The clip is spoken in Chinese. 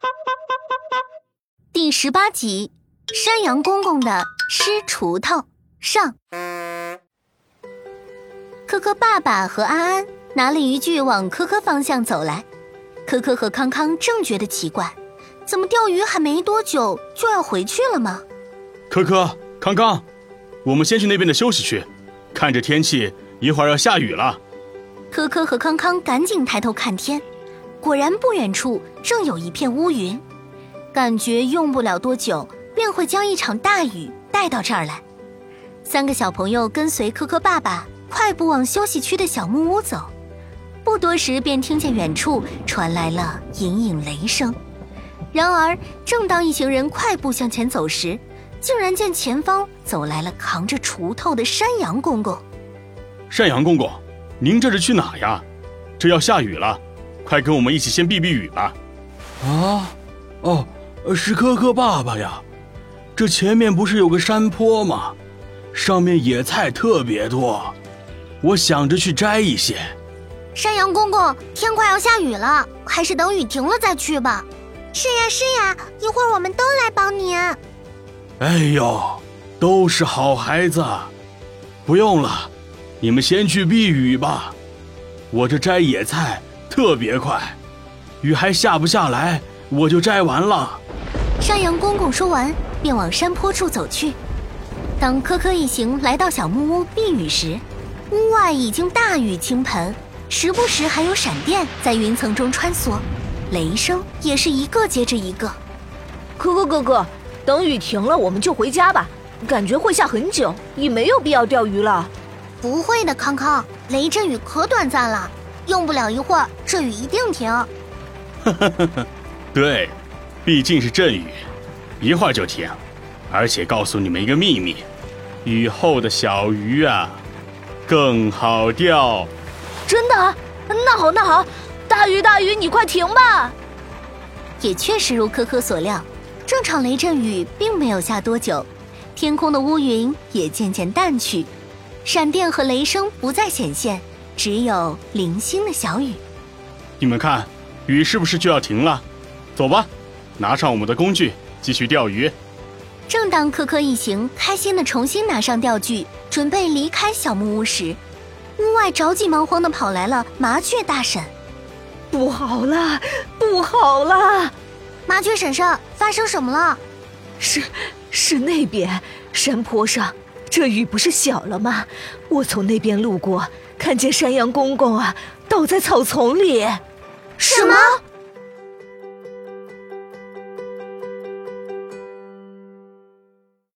第十八集，山羊公公的吃锄头上。科科爸爸和安安拿了渔具往科科方向走来，科科和康康正觉得奇怪，怎么钓鱼还没多久就要回去了吗？科科、康康，我们先去那边的休息区，看着天气，一会儿要下雨了。科科和康康赶紧抬头看天，果然不远处正有一片乌云，感觉用不了多久便会将一场大雨带到这儿来。三个小朋友跟随科科爸爸。快步往休息区的小木屋走，不多时便听见远处传来了隐隐雷声。然而，正当一行人快步向前走时，竟然见前方走来了扛着锄头的山羊公公。山羊公公，您这是去哪呀？这要下雨了，快跟我们一起先避避雨吧。啊，哦，是科科爸爸呀。这前面不是有个山坡吗？上面野菜特别多。我想着去摘一些。山羊公公，天快要下雨了，还是等雨停了再去吧。是呀是呀，一会儿我们都来帮您。哎呦，都是好孩子，不用了，你们先去避雨吧。我这摘野菜特别快，雨还下不下来，我就摘完了。山羊公公说完，便往山坡处走去。当科科一行来到小木屋避雨时，屋外已经大雨倾盆，时不时还有闪电在云层中穿梭，雷声也是一个接着一个。可可哥哥，等雨停了我们就回家吧，感觉会下很久，也没有必要钓鱼了。不会的，康康，雷阵雨可短暂了，用不了一会儿，这雨一定停。呵呵呵呵，对，毕竟是阵雨，一会儿就停。而且告诉你们一个秘密，雨后的小鱼啊。更好钓，真的？那好，那好，大鱼大鱼，你快停吧！也确实如可可所料，这场雷阵雨并没有下多久，天空的乌云也渐渐淡去，闪电和雷声不再显现，只有零星的小雨。你们看，雨是不是就要停了？走吧，拿上我们的工具，继续钓鱼。正当科科一行开心的重新拿上钓具，准备离开小木屋时，屋外着急忙慌的跑来了麻雀大婶。不好了，不好了！麻雀婶婶，发生什么了？是，是那边山坡上，这雨不是小了吗？我从那边路过，看见山羊公公啊，倒在草丛里。什么？